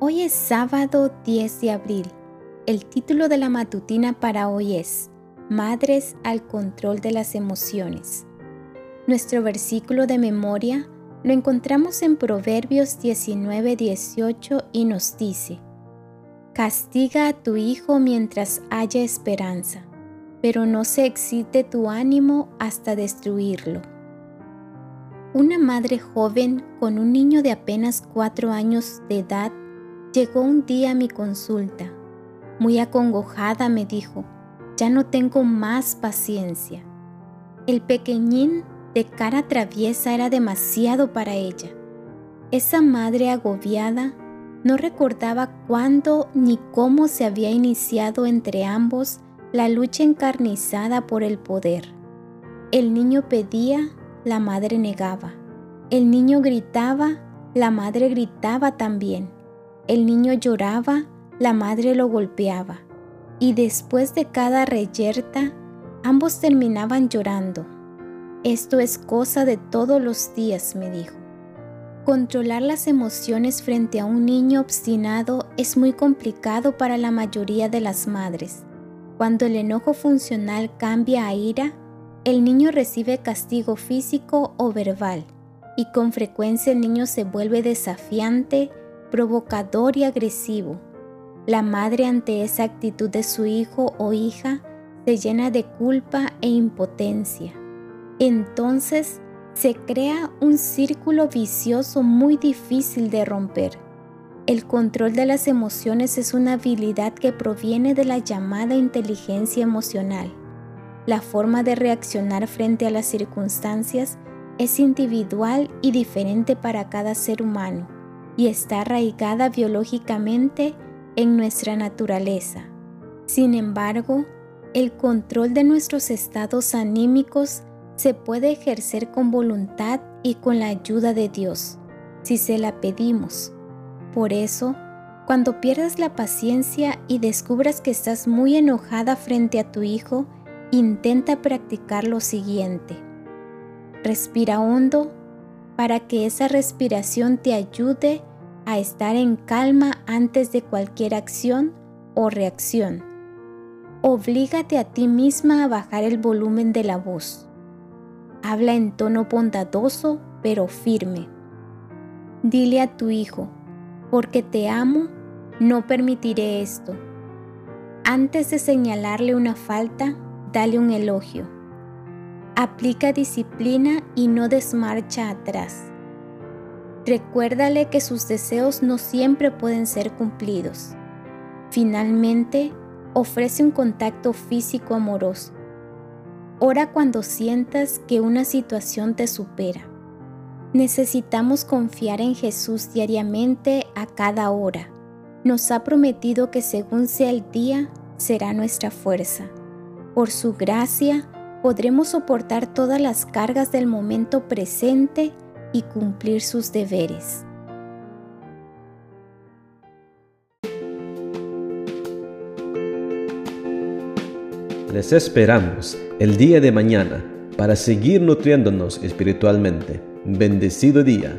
Hoy es sábado 10 de abril. El título de la matutina para hoy es Madres al control de las emociones. Nuestro versículo de memoria lo encontramos en Proverbios 19:18 y nos dice, Castiga a tu hijo mientras haya esperanza, pero no se excite tu ánimo hasta destruirlo. Una madre joven con un niño de apenas cuatro años de edad llegó un día mi consulta. Muy acongojada me dijo, ya no tengo más paciencia. El pequeñín de cara traviesa era demasiado para ella. Esa madre agobiada no recordaba cuándo ni cómo se había iniciado entre ambos la lucha encarnizada por el poder. El niño pedía, la madre negaba. El niño gritaba, la madre gritaba también. El niño lloraba, la madre lo golpeaba. Y después de cada reyerta, ambos terminaban llorando. Esto es cosa de todos los días, me dijo. Controlar las emociones frente a un niño obstinado es muy complicado para la mayoría de las madres. Cuando el enojo funcional cambia a ira, el niño recibe castigo físico o verbal y con frecuencia el niño se vuelve desafiante, provocador y agresivo. La madre ante esa actitud de su hijo o hija se llena de culpa e impotencia. Entonces se crea un círculo vicioso muy difícil de romper. El control de las emociones es una habilidad que proviene de la llamada inteligencia emocional. La forma de reaccionar frente a las circunstancias es individual y diferente para cada ser humano y está arraigada biológicamente en nuestra naturaleza. Sin embargo, el control de nuestros estados anímicos se puede ejercer con voluntad y con la ayuda de Dios, si se la pedimos. Por eso, cuando pierdas la paciencia y descubras que estás muy enojada frente a tu hijo, intenta practicar lo siguiente. Respira hondo para que esa respiración te ayude a estar en calma antes de cualquier acción o reacción. Oblígate a ti misma a bajar el volumen de la voz. Habla en tono bondadoso pero firme. Dile a tu hijo, porque te amo, no permitiré esto. Antes de señalarle una falta, dale un elogio. Aplica disciplina y no desmarcha atrás. Recuérdale que sus deseos no siempre pueden ser cumplidos. Finalmente, ofrece un contacto físico amoroso. Ora cuando sientas que una situación te supera. Necesitamos confiar en Jesús diariamente a cada hora. Nos ha prometido que según sea el día, será nuestra fuerza. Por su gracia, podremos soportar todas las cargas del momento presente y cumplir sus deberes. Les esperamos el día de mañana para seguir nutriéndonos espiritualmente. Bendecido día.